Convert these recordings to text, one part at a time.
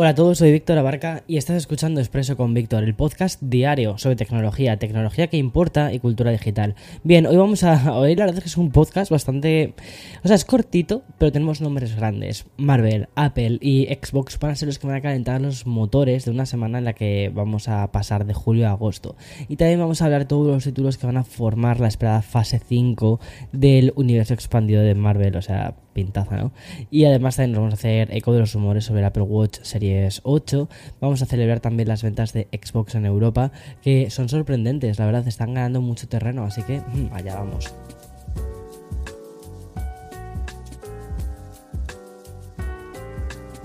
Hola a todos, soy Víctor Abarca y estás escuchando Expreso con Víctor, el podcast diario sobre tecnología, tecnología que importa y cultura digital. Bien, hoy vamos a oír, la verdad es que es un podcast bastante... O sea, es cortito, pero tenemos nombres grandes. Marvel, Apple y Xbox van a ser los que van a calentar los motores de una semana en la que vamos a pasar de julio a agosto. Y también vamos a hablar todos los títulos que van a formar la esperada fase 5 del universo expandido de Marvel, o sea, pintaza, ¿no? Y además también nos vamos a hacer eco de los rumores sobre el Apple Watch Series 8. Vamos a celebrar también las ventas de Xbox en Europa, que son sorprendentes, la verdad, están ganando mucho terreno, así que mm, allá vamos.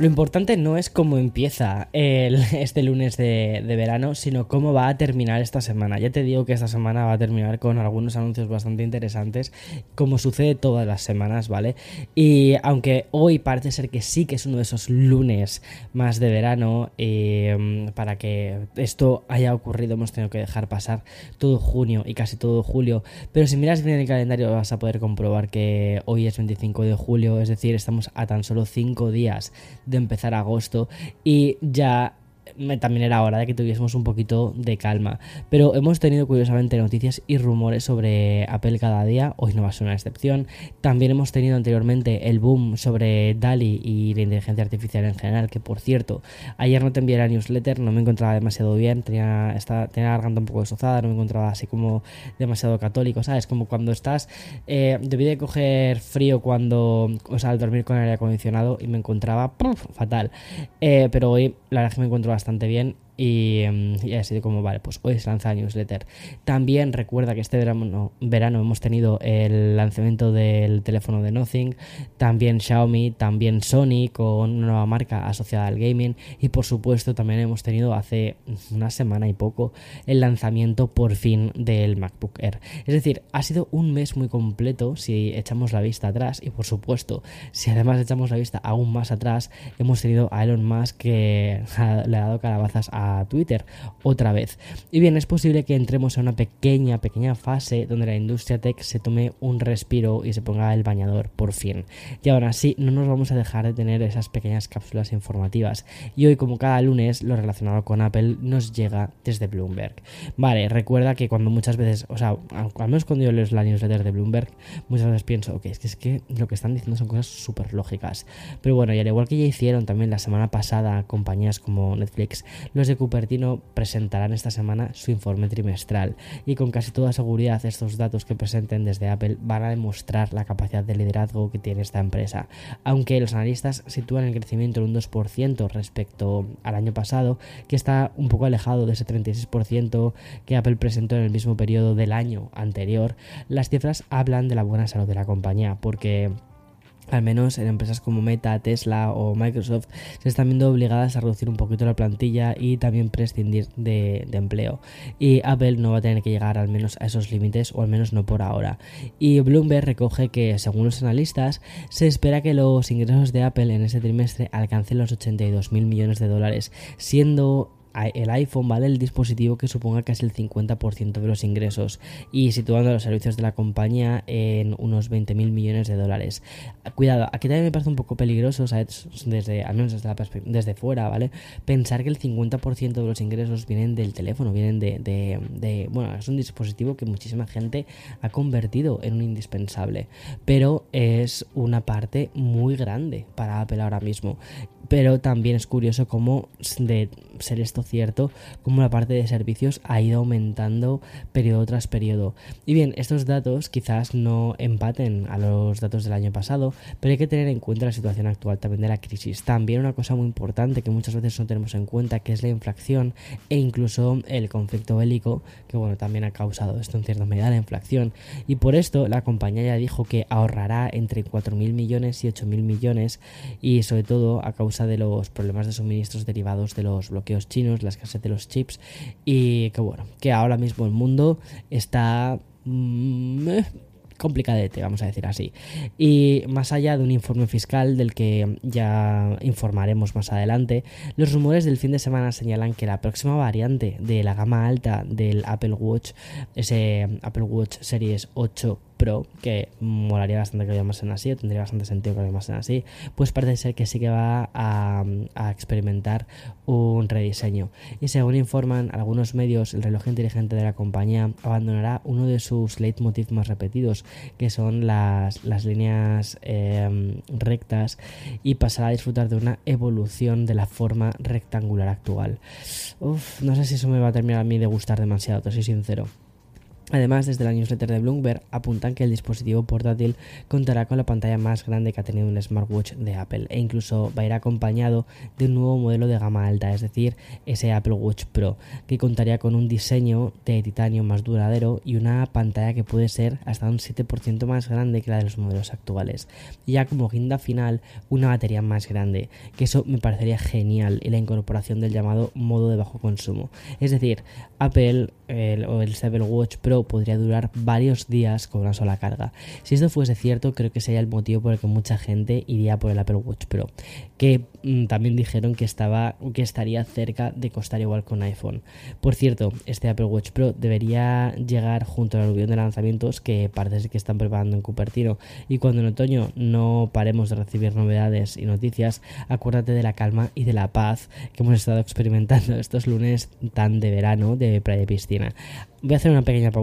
Lo importante no es cómo empieza el, este lunes de, verano, sino cómo va a terminar esta semana. Ya te digo que esta semana va a terminar con algunos anuncios bastante interesantes, como sucede todas las semanas, ¿vale? Y aunque hoy parece ser que sí que es uno de esos lunes más de verano, eh, para que esto haya ocurrido hemos tenido que dejar pasar todo junio y casi todo julio. Pero si miras bien el calendario vas a poder comprobar que hoy es 25 de julio, es decir, estamos a tan solo 5 días de empezar agosto y ya también era hora de que tuviésemos un poquito de calma. Pero hemos tenido curiosamente noticias y rumores sobre Apple cada día, hoy no va a ser una excepción. También hemos tenido anteriormente el boom sobre DALI y la inteligencia artificial en general, que por cierto, ayer no te envié la newsletter, no me encontraba demasiado bien, tenía, estaba, tenía la garganta un poco desozada, no me encontraba así como demasiado católico, ¿sabes? Como cuando estás, eh, debí de coger frío cuando, o sea, al dormir con el aire acondicionado y me encontraba fatal. Eh, pero hoy la verdad es que me encuentro bastante bien Em, y, de como, vale, pues hoy se lanza la newsletter. También recuerda que este verano, verano hemos tenido el lanzamiento del teléfono de Nothing, también Xiaomi, también Sony con una nueva marca asociada al gaming y por supuesto también hemos tenido hace una semana y poco el lanzamiento por fin del MacBook Air. Es decir, ha sido un mes muy completo si echamos la vista atrás y por supuesto si además echamos la vista aún más atrás hemos tenido a Elon Musk que le ha dado calabazas a Twitter otra vez. Y bien, es posible que entremos en una pequeña, pequeña fase donde la industria tech se tome un respiro y se ponga el bañador por fin. Y ahora sí, no nos vamos a dejar de tener esas pequeñas cápsulas informativas. Y hoy, como cada lunes, lo relacionado con Apple nos llega desde Bloomberg. Vale, recuerda que cuando muchas veces, o sea, al menos cuando yo leo la newsletter de Bloomberg, muchas veces pienso, ok, es que, es que lo que están diciendo son cosas súper lógicas. Pero bueno, y al igual que ya hicieron también la semana pasada compañías como Netflix, los de Cupertino presentarán esta semana su informe trimestral y con casi toda seguridad estos datos que presenten desde Apple van a demostrar la capacidad de liderazgo que tiene esta empresa. Aunque los analistas sitúan el crecimiento en un 2% respecto al año pasado, que está un poco alejado de ese 36% que Apple presentó en el mismo periodo del año anterior, las cifras hablan de la buena salud de la compañía porque al menos en empresas como Meta, Tesla o Microsoft, se están viendo obligadas a reducir un poquito la plantilla y también prescindir de, empleo. Y Apple no va a tener que llegar al menos a esos límites, o al menos no por ahora. Y Bloomberg recoge que, según los analistas, se espera que los ingresos de Apple en ese trimestre alcancen los 82 mil millones de dólares, siendo el iPhone vale el dispositivo que suponga casi el 50% de los ingresos y situando los servicios de la compañía en unos 20 mil millones de dólares. Cuidado, aquí también me parece un poco peligroso, desde, al menos desde, desde fuera, ¿vale? Pensar que el 50% de los ingresos vienen del teléfono, vienen de, de, Bueno, es un dispositivo que muchísima gente ha convertido en un indispensable, pero es una parte muy grande para Apple ahora mismo. Pero también es curioso cómo, de ser esto cierto, cómo la parte de servicios ha ido aumentando periodo tras periodo. Y bien, estos datos quizás no empaten a los datos del año pasado, pero hay que tener en cuenta la situación actual también de la crisis. También una cosa muy importante que muchas veces no tenemos en cuenta, que es la inflación e incluso el conflicto bélico, que bueno, también ha causado esto en cierta medida la inflación. Y por esto la compañía ya dijo que ahorrará entre 4.000 millones y 8.000 millones y sobre todo a de los problemas de suministros derivados de los bloqueos chinos, la escasez de los chips y que bueno, que ahora mismo el mundo está... Mm, eh, complicadete, vamos a decir así. Y más allá de un informe fiscal del que ya informaremos más adelante, los rumores del fin de semana señalan que la próxima variante de la gama alta del Apple Watch, ese Apple Watch Series 8 Que molaría bastante que lo llamasen así, o tendría bastante sentido que lo llamasen así, pues parece ser que sí que va a, experimentar un rediseño. Y según informan algunos medios, el reloj inteligente de la compañía abandonará uno de sus leitmotiv más repetidos, que son las, líneas em, rectas, y pasará a disfrutar de una evolución de la forma rectangular actual. Uf, no sé si eso me va a terminar a mí de gustar demasiado, te soy sincero. Además, desde la newsletter de Bloomberg apuntan que el dispositivo portátil contará con la pantalla más grande que ha tenido un smartwatch de Apple e incluso va a ir acompañado de un nuevo modelo de gama alta, es decir, ese Apple Watch Pro, que contaría con un diseño de titanio más duradero y una pantalla que puede ser hasta un 7% más grande que la de los modelos actuales. Y ya como guinda final, una batería más grande, que eso me parecería genial y la incorporación del llamado modo de bajo consumo. Es decir, Apple o el Apple Watch Pro podría durar varios días con una sola carga. Si esto fuese cierto, creo que sería el motivo por el que mucha gente iría por el Apple Watch Pro, que mm, también dijeron que estaba que estaría cerca de costar igual con iPhone. Por cierto, este Apple Watch Pro debería llegar junto al aluvión de lanzamientos que parece que están preparando en Cupertino y cuando en otoño no paremos de recibir novedades y noticias, acuérdate de la calma y de la paz que hemos estado experimentando estos lunes tan de verano de playa y piscina. Voy a hacer una pequeña pausa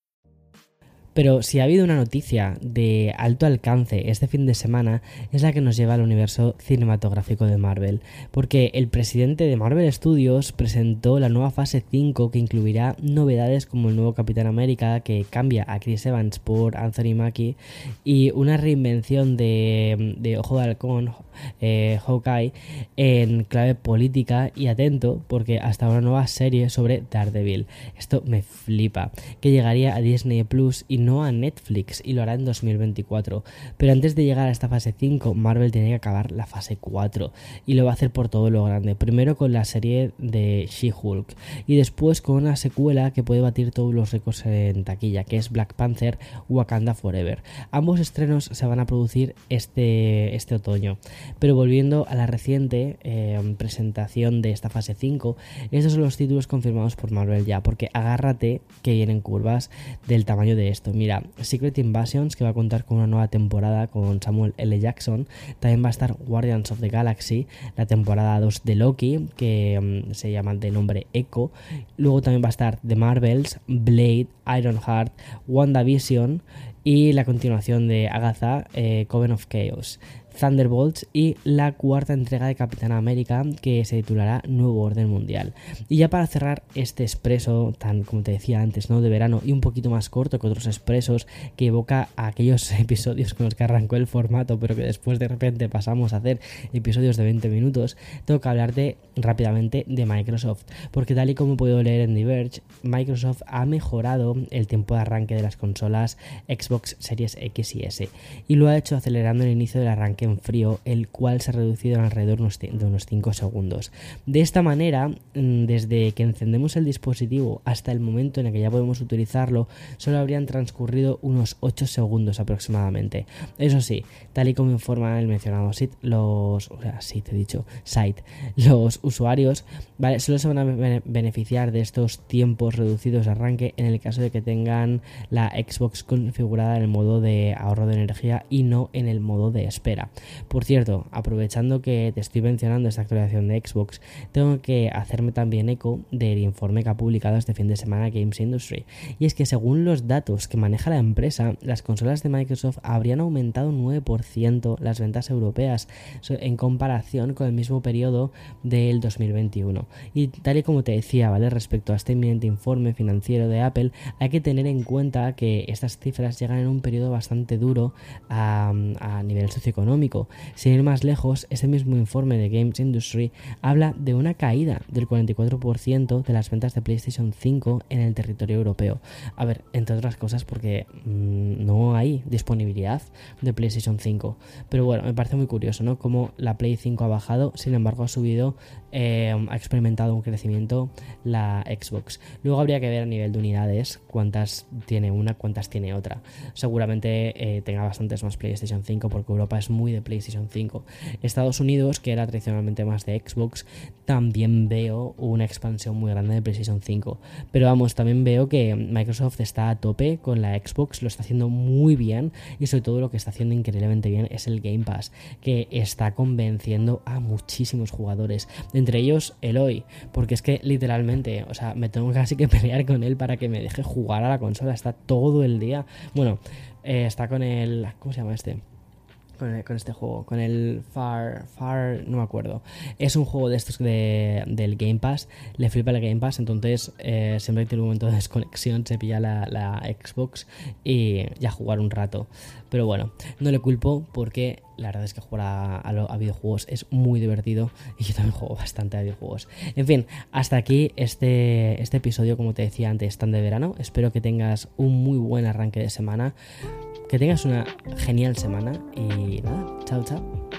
Pero si ha habido una noticia de alto alcance este fin de semana es la que nos lleva al universo cinematográfico de Marvel, porque el presidente de Marvel Studios presentó la nueva fase 5 que incluirá novedades como el nuevo Capitán América que cambia a Chris Evans por Anthony Mackie y una reinvención de, Ojo de Halcón, eh, Hawkeye, en clave política y atento porque hasta una nueva serie sobre Daredevil. Esto me flipa, que llegaría a Disney Plus y no a Netflix y lo hará en 2024. Pero antes de llegar a esta fase 5, Marvel tiene que acabar la fase 4 y lo va a hacer por todo lo grande. Primero con la serie de She-Hulk y después con una secuela que puede batir todos los récords en taquilla, que es Black Panther Wakanda Forever. Ambos estrenos se van a producir este, este otoño. Pero volviendo a la reciente eh, presentación de esta fase 5, estos son los títulos confirmados por Marvel ya, porque agárrate que vienen curvas del tamaño de esto. Mira, Secret Invasions, que va a contar con una nueva temporada con Samuel L. Jackson. También va a estar Guardians of the Galaxy, la temporada 2 de Loki, que mm, se llama de nombre Echo. Luego también va a estar The Marvels, Blade, Ironheart, WandaVision y la continuación de Agatha, eh, Coven of Chaos. Thunderbolts y la cuarta entrega de Capitán América que se titulará Nuevo Orden Mundial. Y ya para cerrar este expreso, tan como te decía antes, ¿no? De verano y un poquito más corto que otros expresos, que evoca a aquellos episodios con los que arrancó el formato, pero que después de repente pasamos a hacer episodios de 20 minutos, tengo que hablarte rápidamente de Microsoft, porque tal y como puedo leer en Diverge, Microsoft ha mejorado el tiempo de arranque de las consolas Xbox Series X y S, y lo ha hecho acelerando el inicio del arranque en frío, el cual se ha reducido alrededor de unos 5 segundos. De esta manera, mm, desde que encendemos el dispositivo hasta el momento en el que ya podemos utilizarlo, solo habrían transcurrido unos 8 segundos aproximadamente. Eso sí, tal y como informa el mencionado site, los, o sea, he dicho, site, los usuarios, ¿vale? Solo se van a beneficiar de estos tiempos reducidos de arranque en el caso de que tengan la Xbox configurada en el modo de ahorro de energía y no en el modo de espera. Por cierto, aprovechando que te estoy mencionando esta actualización de Xbox, tengo que hacerme también eco del informe que ha publicado este fin de semana Games Industry. Y es que según los datos que maneja la empresa, las consolas de Microsoft habrían aumentado un 9% las ventas europeas en comparación con el mismo periodo del 2021. Y tal y como te decía, ¿vale? Respecto a este inminente informe financiero de Apple, hay que tener en cuenta que estas cifras llegan en un periodo bastante duro a, nivel socioeconómico. Sin ir más lejos, ese mismo informe de Games Industry habla de una caída del 44% de las ventas de PlayStation 5 en el territorio europeo. A ver, entre otras cosas porque mm, no hay disponibilidad de PlayStation 5. Pero bueno, me parece muy curioso, ¿no? Como la Play 5 ha bajado, sin embargo ha subido, eh, ha experimentado un crecimiento la Xbox. Luego habría que ver a nivel de unidades cuántas tiene una, cuántas tiene otra. Seguramente eh, tenga bastantes más PlayStation 5 porque Europa es muy de PlayStation 5. Estados Unidos, que era tradicionalmente más de Xbox, también veo una expansión muy grande de PlayStation 5. Pero vamos, también veo que Microsoft está a tope con la Xbox, lo está haciendo muy bien y sobre todo lo que está haciendo increíblemente bien es el Game Pass, que está convenciendo a muchísimos jugadores, entre ellos Eloy, porque es que literalmente, o sea, me tengo casi que pelear con él para que me deje jugar a la consola, está todo el día, bueno, eh, está con el, ¿cómo se llama este? Con, este juego, con el Far, Far, no me acuerdo. Es un juego de estos de, del Game Pass, le flipa el Game Pass, entonces eh, siempre que tiene un momento de desconexión se pilla la, Xbox y ya jugar un rato. Pero bueno, no le culpo porque la verdad es que jugar a, videojuegos es muy divertido y yo también juego bastante a videojuegos. En fin, hasta aquí este, este episodio, como te decía antes, tan de verano. Espero que tengas un muy buen arranque de semana. Que tengas una genial semana y nada, chao, chao.